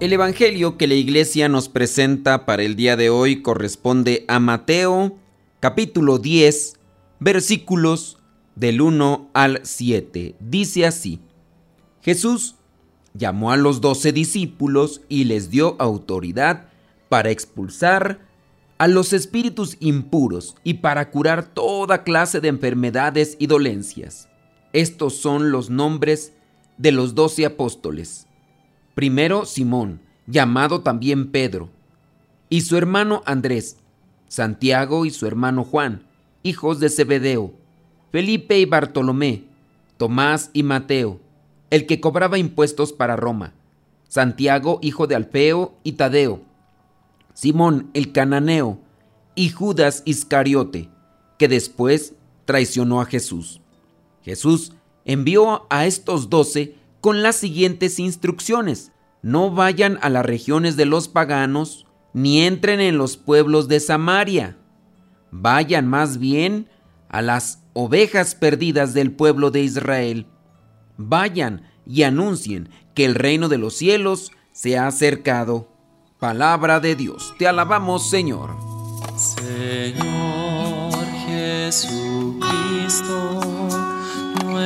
El Evangelio que la iglesia nos presenta para el día de hoy corresponde a Mateo capítulo 10 versículos del 1 al 7. Dice así, Jesús llamó a los doce discípulos y les dio autoridad para expulsar a los espíritus impuros y para curar toda clase de enfermedades y dolencias. Estos son los nombres de los doce apóstoles. Primero Simón, llamado también Pedro, y su hermano Andrés, Santiago y su hermano Juan, hijos de Zebedeo, Felipe y Bartolomé, Tomás y Mateo, el que cobraba impuestos para Roma, Santiago, hijo de Alfeo y Tadeo, Simón el cananeo y Judas Iscariote, que después traicionó a Jesús. Jesús envió a estos doce con las siguientes instrucciones. No vayan a las regiones de los paganos, ni entren en los pueblos de Samaria. Vayan más bien a las ovejas perdidas del pueblo de Israel. Vayan y anuncien que el reino de los cielos se ha acercado. Palabra de Dios, te alabamos Señor. Señor Jesucristo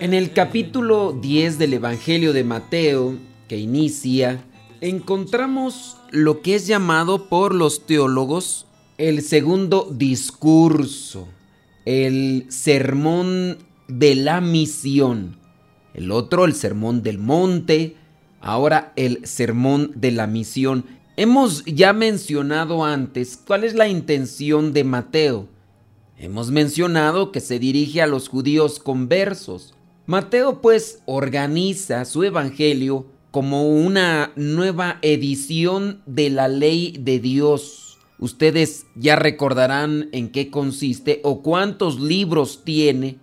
En el capítulo 10 del Evangelio de Mateo, que inicia, encontramos lo que es llamado por los teólogos el segundo discurso, el sermón de la misión. El otro, el sermón del monte, ahora el sermón de la misión. Hemos ya mencionado antes cuál es la intención de Mateo. Hemos mencionado que se dirige a los judíos conversos. Mateo pues organiza su evangelio como una nueva edición de la ley de Dios Ustedes ya recordarán en qué consiste o cuántos libros tiene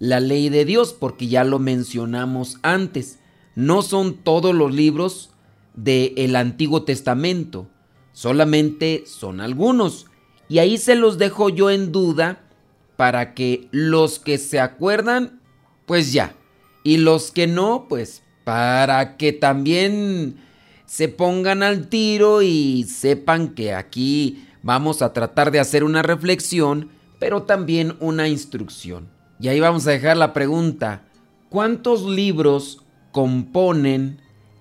la ley de Dios, porque ya lo mencionamos antes. No son todos los libros del Antiguo Testamento, solamente son algunos. Y ahí se los dejo yo en duda para que los que se acuerdan, pues ya. Y los que no, pues para que también se pongan al tiro y sepan que aquí vamos a tratar de hacer una reflexión, pero también una instrucción. Y ahí vamos a dejar la pregunta, ¿cuántos libros componen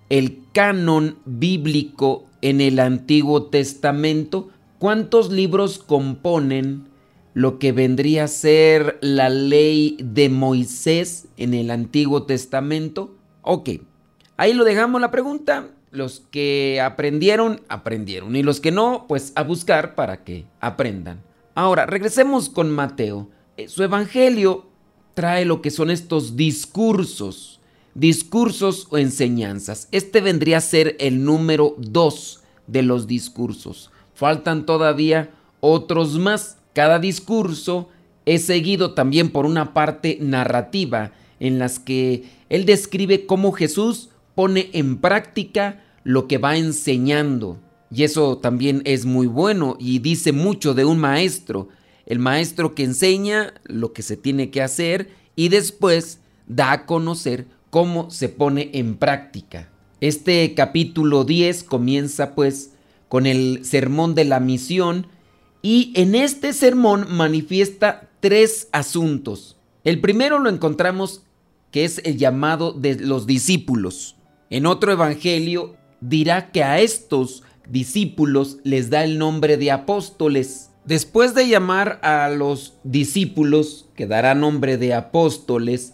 el canon bíblico en el Antiguo Testamento? ¿Cuántos libros componen lo que vendría a ser la ley de Moisés en el Antiguo Testamento? Ok, ahí lo dejamos la pregunta los que aprendieron, aprendieron. Y los que no, pues a buscar para que aprendan. Ahora, regresemos con Mateo. Eh, su evangelio trae lo que son estos discursos, discursos o enseñanzas. Este vendría a ser el número dos de los discursos. Faltan todavía otros más. Cada discurso es seguido también por una parte narrativa en las que él describe cómo Jesús pone en práctica lo que va enseñando. Y eso también es muy bueno y dice mucho de un maestro. El maestro que enseña lo que se tiene que hacer y después da a conocer cómo se pone en práctica. Este capítulo 10 comienza pues con el sermón de la misión y en este sermón manifiesta tres asuntos. El primero lo encontramos que es el llamado de los discípulos. En otro evangelio dirá que a estos discípulos les da el nombre de apóstoles. Después de llamar a los discípulos, que dará nombre de apóstoles,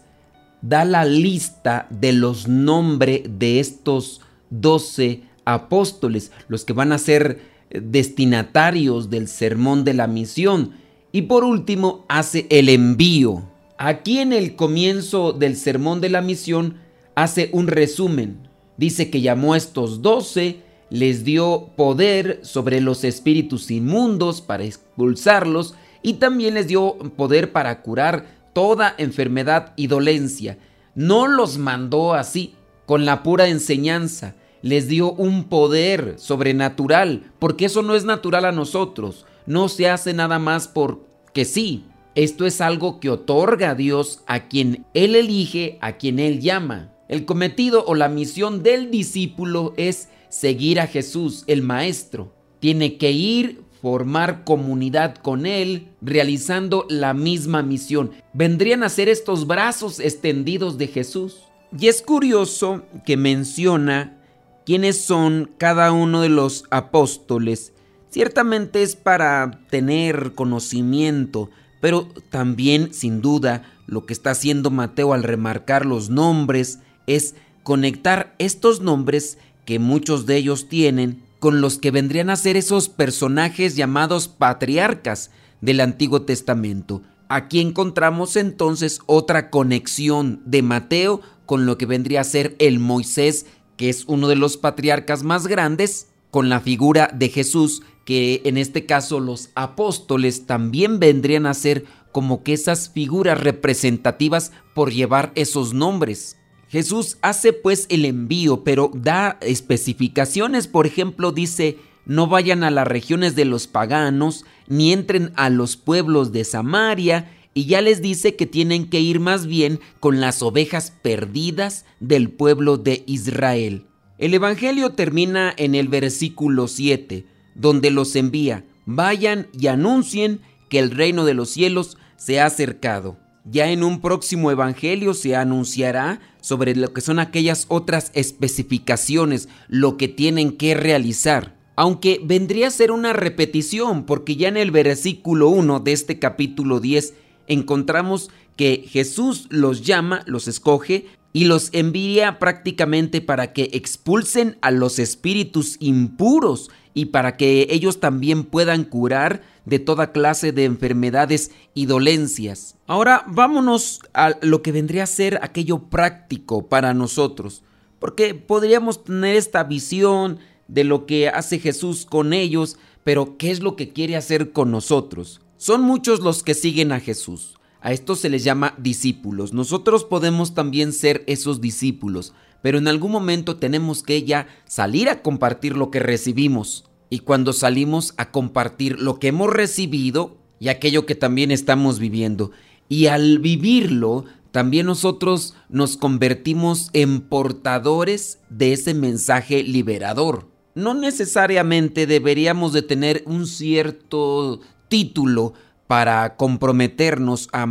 da la lista de los nombres de estos doce apóstoles, los que van a ser destinatarios del sermón de la misión. Y por último, hace el envío. Aquí en el comienzo del sermón de la misión hace un resumen. Dice que llamó a estos doce, les dio poder sobre los espíritus inmundos para expulsarlos y también les dio poder para curar toda enfermedad y dolencia. No los mandó así, con la pura enseñanza. Les dio un poder sobrenatural, porque eso no es natural a nosotros. No se hace nada más porque sí. Esto es algo que otorga Dios a quien Él elige, a quien Él llama. El cometido o la misión del discípulo es seguir a Jesús, el Maestro. Tiene que ir, formar comunidad con Él, realizando la misma misión. Vendrían a ser estos brazos extendidos de Jesús. Y es curioso que menciona quiénes son cada uno de los apóstoles. Ciertamente es para tener conocimiento, pero también, sin duda, lo que está haciendo Mateo al remarcar los nombres es conectar estos nombres que muchos de ellos tienen con los que vendrían a ser esos personajes llamados patriarcas del Antiguo Testamento. Aquí encontramos entonces otra conexión de Mateo con lo que vendría a ser el Moisés, que es uno de los patriarcas más grandes, con la figura de Jesús, que en este caso los apóstoles también vendrían a ser como que esas figuras representativas por llevar esos nombres. Jesús hace pues el envío, pero da especificaciones, por ejemplo, dice, no vayan a las regiones de los paganos, ni entren a los pueblos de Samaria, y ya les dice que tienen que ir más bien con las ovejas perdidas del pueblo de Israel. El Evangelio termina en el versículo 7, donde los envía, vayan y anuncien que el reino de los cielos se ha acercado. Ya en un próximo Evangelio se anunciará sobre lo que son aquellas otras especificaciones, lo que tienen que realizar. Aunque vendría a ser una repetición, porque ya en el versículo 1 de este capítulo 10 encontramos que Jesús los llama, los escoge y los envía prácticamente para que expulsen a los espíritus impuros y para que ellos también puedan curar de toda clase de enfermedades y dolencias. Ahora vámonos a lo que vendría a ser aquello práctico para nosotros, porque podríamos tener esta visión de lo que hace Jesús con ellos, pero ¿qué es lo que quiere hacer con nosotros? Son muchos los que siguen a Jesús. A estos se les llama discípulos. Nosotros podemos también ser esos discípulos, pero en algún momento tenemos que ya salir a compartir lo que recibimos. Y cuando salimos a compartir lo que hemos recibido y aquello que también estamos viviendo. Y al vivirlo, también nosotros nos convertimos en portadores de ese mensaje liberador. No necesariamente deberíamos de tener un cierto título para comprometernos a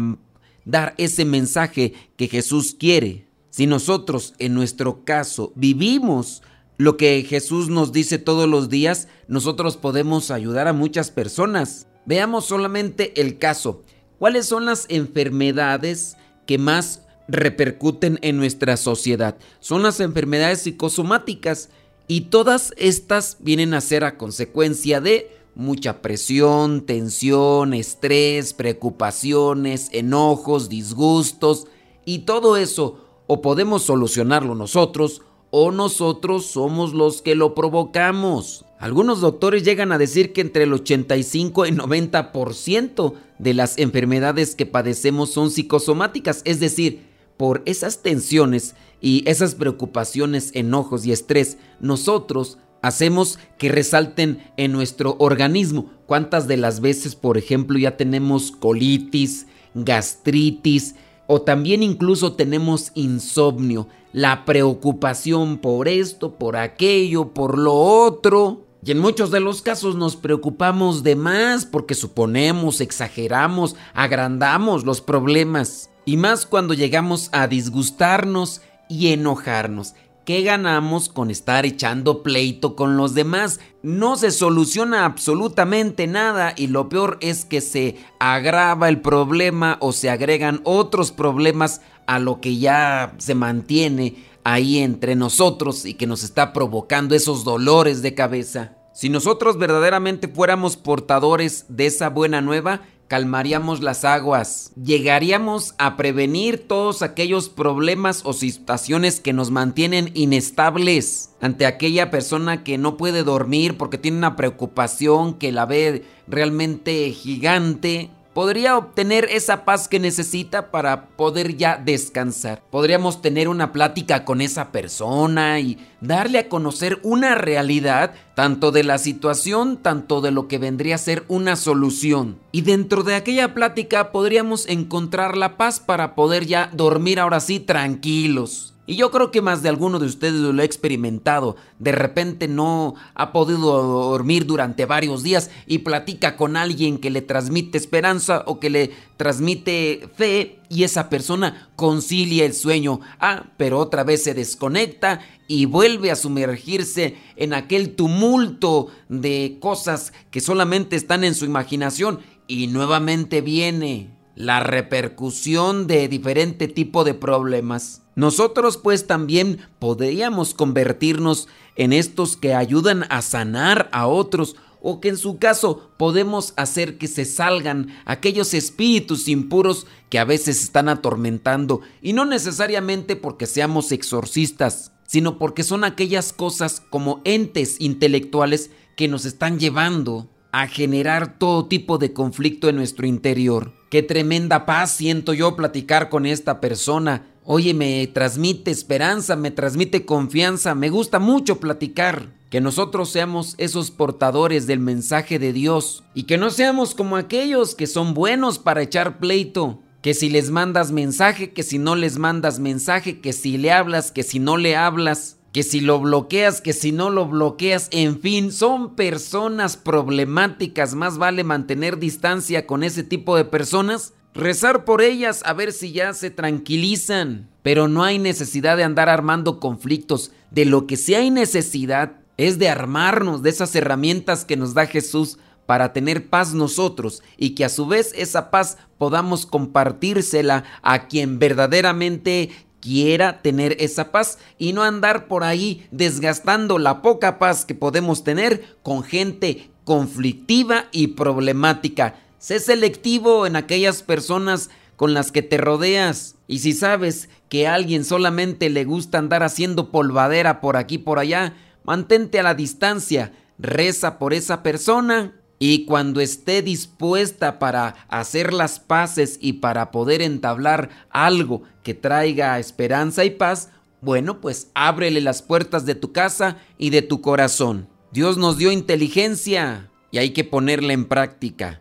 dar ese mensaje que Jesús quiere. Si nosotros, en nuestro caso, vivimos lo que Jesús nos dice todos los días, nosotros podemos ayudar a muchas personas. Veamos solamente el caso. ¿Cuáles son las enfermedades que más repercuten en nuestra sociedad? Son las enfermedades psicosomáticas y todas estas vienen a ser a consecuencia de mucha presión, tensión, estrés, preocupaciones, enojos, disgustos y todo eso o podemos solucionarlo nosotros o nosotros somos los que lo provocamos. Algunos doctores llegan a decir que entre el 85 y 90% de las enfermedades que padecemos son psicosomáticas, es decir, por esas tensiones y esas preocupaciones, enojos y estrés, nosotros hacemos que resalten en nuestro organismo. ¿Cuántas de las veces, por ejemplo, ya tenemos colitis, gastritis, O también incluso tenemos insomnio, la preocupación por esto, por aquello, por lo otro. Y en muchos de los casos nos preocupamos de más porque suponemos, exageramos, agrandamos los problemas. Y más cuando llegamos a disgustarnos y enojarnos. ¿Qué ganamos con estar echando pleito con los demás? No se soluciona absolutamente nada y lo peor es que se agrava el problema o se agregan otros problemas a lo que ya se mantiene ahí entre nosotros y que nos está provocando esos dolores de cabeza. Si nosotros verdaderamente fuéramos portadores de esa buena nueva, calmaríamos las aguas, llegaríamos a prevenir todos aquellos problemas o situaciones que nos mantienen inestables ante aquella persona que no puede dormir porque tiene una preocupación que la ve realmente gigante podría obtener esa paz que necesita para poder ya descansar. Podríamos tener una plática con esa persona y darle a conocer una realidad, tanto de la situación, tanto de lo que vendría a ser una solución. Y dentro de aquella plática podríamos encontrar la paz para poder ya dormir ahora sí tranquilos. Y yo creo que más de alguno de ustedes lo ha experimentado. De repente no ha podido dormir durante varios días y platica con alguien que le transmite esperanza o que le transmite fe y esa persona concilia el sueño. Ah, pero otra vez se desconecta y vuelve a sumergirse en aquel tumulto de cosas que solamente están en su imaginación y nuevamente viene la repercusión de diferente tipo de problemas. Nosotros pues también podríamos convertirnos en estos que ayudan a sanar a otros o que en su caso podemos hacer que se salgan aquellos espíritus impuros que a veces están atormentando y no necesariamente porque seamos exorcistas, sino porque son aquellas cosas como entes intelectuales que nos están llevando a generar todo tipo de conflicto en nuestro interior. Qué tremenda paz siento yo platicar con esta persona. Oye, me transmite esperanza, me transmite confianza, me gusta mucho platicar. Que nosotros seamos esos portadores del mensaje de Dios y que no seamos como aquellos que son buenos para echar pleito. Que si les mandas mensaje, que si no les mandas mensaje, que si le hablas, que si no le hablas que si lo bloqueas, que si no lo bloqueas, en fin, son personas problemáticas, más vale mantener distancia con ese tipo de personas, rezar por ellas a ver si ya se tranquilizan, pero no hay necesidad de andar armando conflictos, de lo que sí hay necesidad es de armarnos de esas herramientas que nos da Jesús para tener paz nosotros y que a su vez esa paz podamos compartírsela a quien verdaderamente quiera tener esa paz y no andar por ahí desgastando la poca paz que podemos tener con gente conflictiva y problemática. Sé selectivo en aquellas personas con las que te rodeas. Y si sabes que a alguien solamente le gusta andar haciendo polvadera por aquí por allá, mantente a la distancia, reza por esa persona y cuando esté dispuesta para hacer las paces y para poder entablar algo que traiga esperanza y paz, bueno, pues ábrele las puertas de tu casa y de tu corazón. Dios nos dio inteligencia y hay que ponerla en práctica.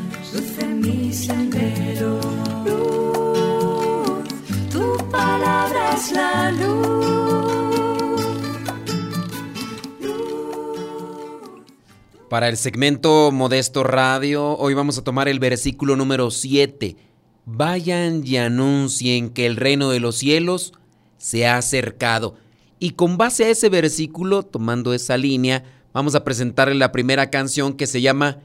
luz en mi sendero. Luz, tu palabra es la luz. Para el segmento Modesto Radio, hoy vamos a tomar el versículo número 7 vayan y anuncien que el reino de los cielos se ha acercado. Y con base a ese versículo, tomando esa línea, vamos a presentarle la primera canción que se llama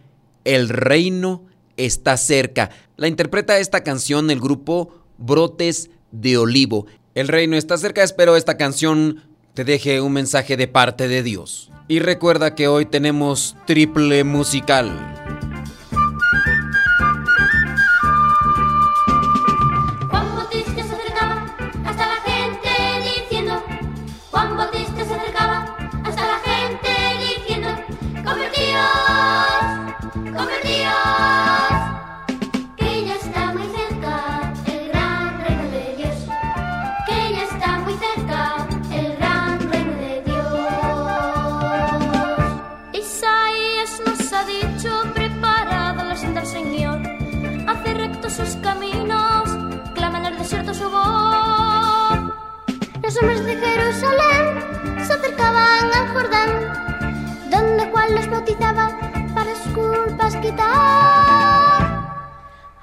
El reino está cerca. La interpreta esta canción el grupo Brotes de Olivo. El reino está cerca, espero esta canción te deje un mensaje de parte de Dios. Y recuerda que hoy tenemos triple musical. sus caminos, clama en el desierto su voz. Los hombres de Jerusalén se acercaban al Jordán, donde Juan los bautizaba para sus culpas quitar.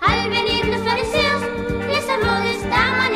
Al venir los fariseos, les habló de esta manera.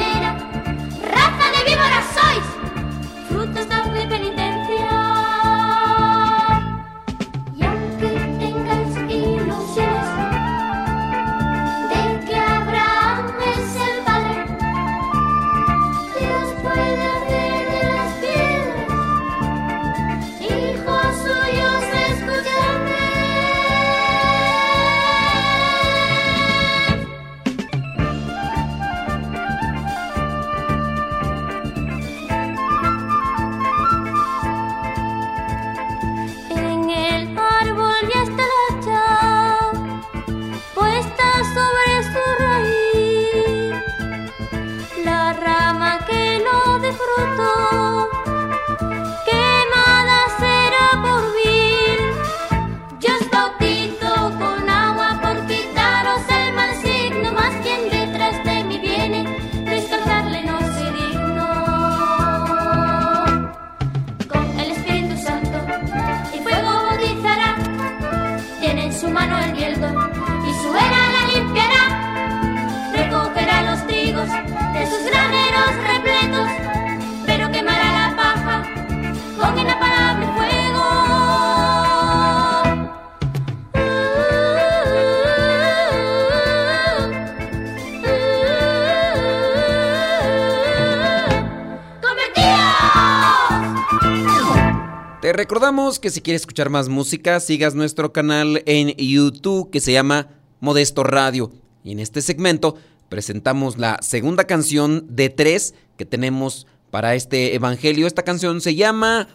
Recordamos que si quieres escuchar más música, sigas nuestro canal en YouTube que se llama Modesto Radio. Y en este segmento presentamos la segunda canción de tres que tenemos para este evangelio. Esta canción se llama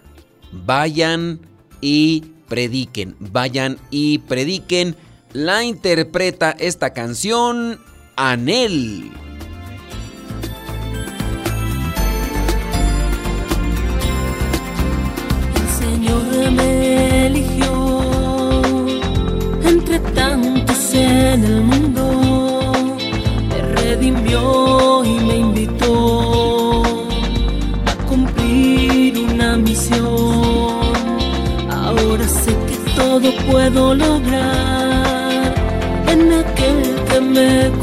Vayan y prediquen. Vayan y prediquen. La interpreta esta canción Anel. En el mundo, me redimió y me invitó a cumplir una misión. Ahora sé que todo puedo lograr en aquel que me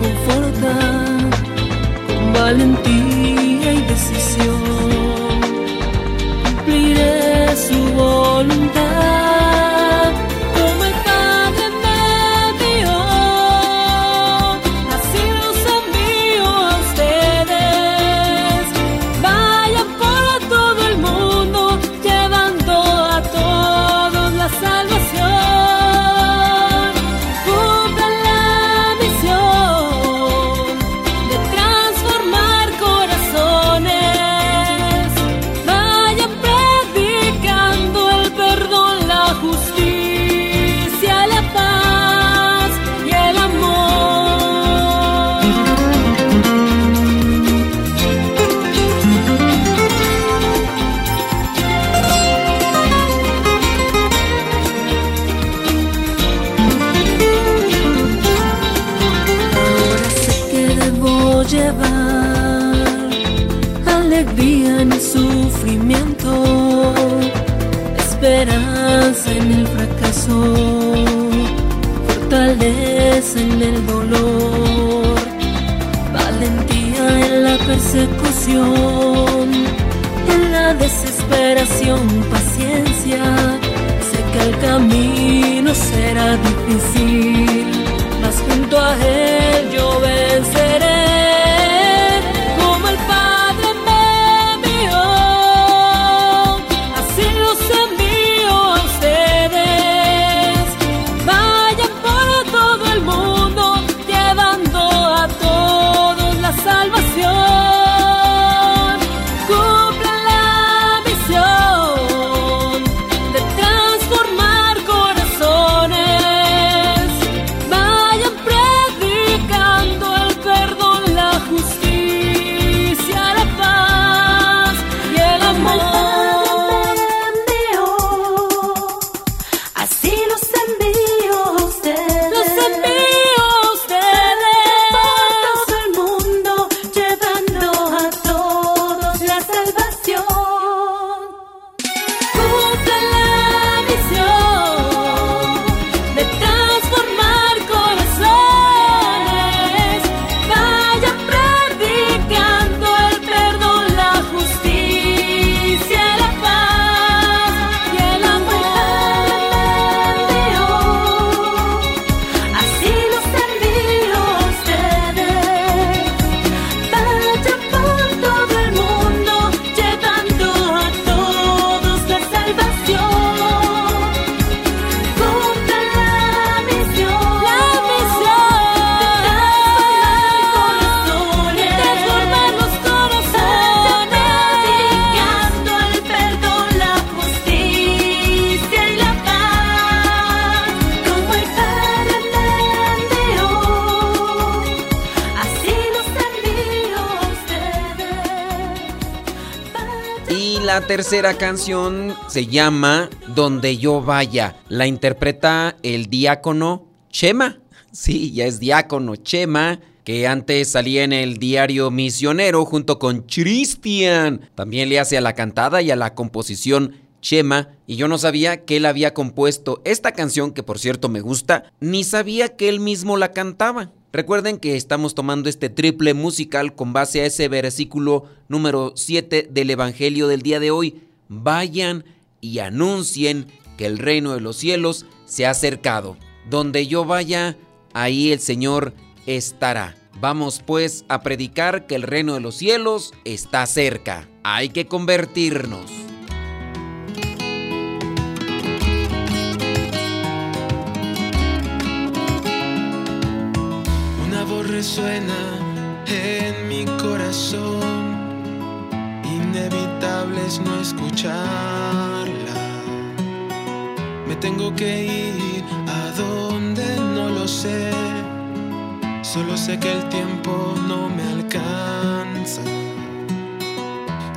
fortaleza en el dolor, valentía en la persecución, en la desesperación, paciencia. Sé que el camino será difícil, mas junto a él yo venceré. La tercera canción se llama Donde yo vaya. La interpreta el diácono Chema. Sí, ya es diácono Chema que antes salía en el diario Misionero junto con Cristian. También le hace a la cantada y a la composición Chema, y yo no sabía que él había compuesto esta canción, que por cierto me gusta, ni sabía que él mismo la cantaba. Recuerden que estamos tomando este triple musical con base a ese versículo número 7 del Evangelio del día de hoy. Vayan y anuncien que el reino de los cielos se ha acercado. Donde yo vaya, ahí el Señor estará. Vamos pues a predicar que el reino de los cielos está cerca. Hay que convertirnos. Resuena en mi corazón, inevitable es no escucharla. Me tengo que ir a donde no lo sé Solo sé que el tiempo no me alcanza.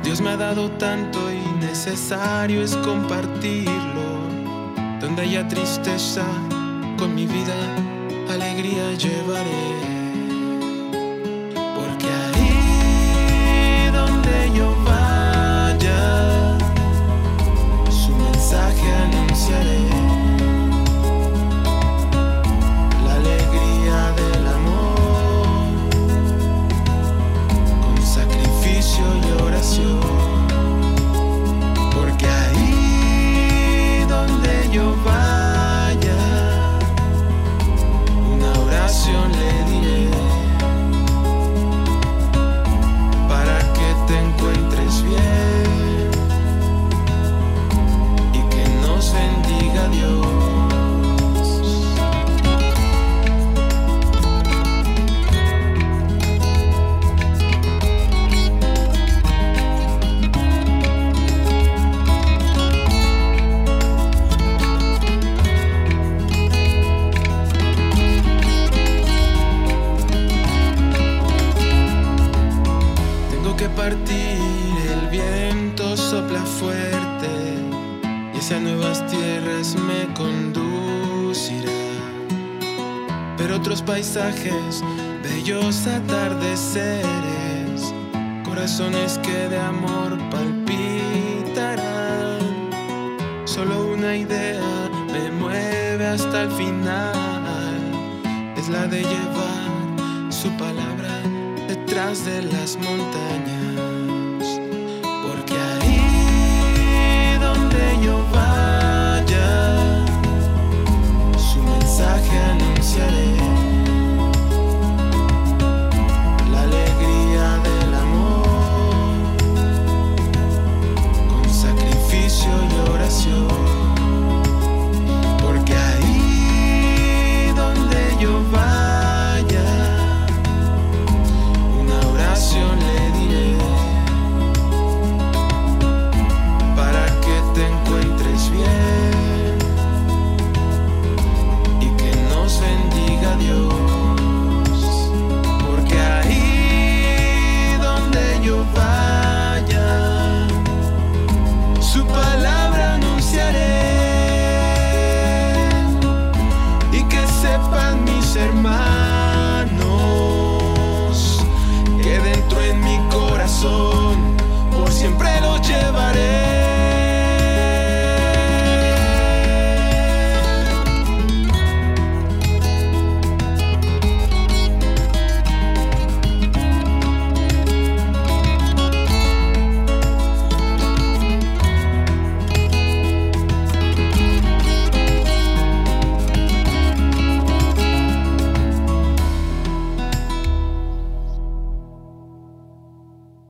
Dios me ha dado tanto y necesario es compartirlo. Donde haya tristeza, con mi vida alegría llevaré. city hasta el final, es la de llevar su palabra detrás de las montañas.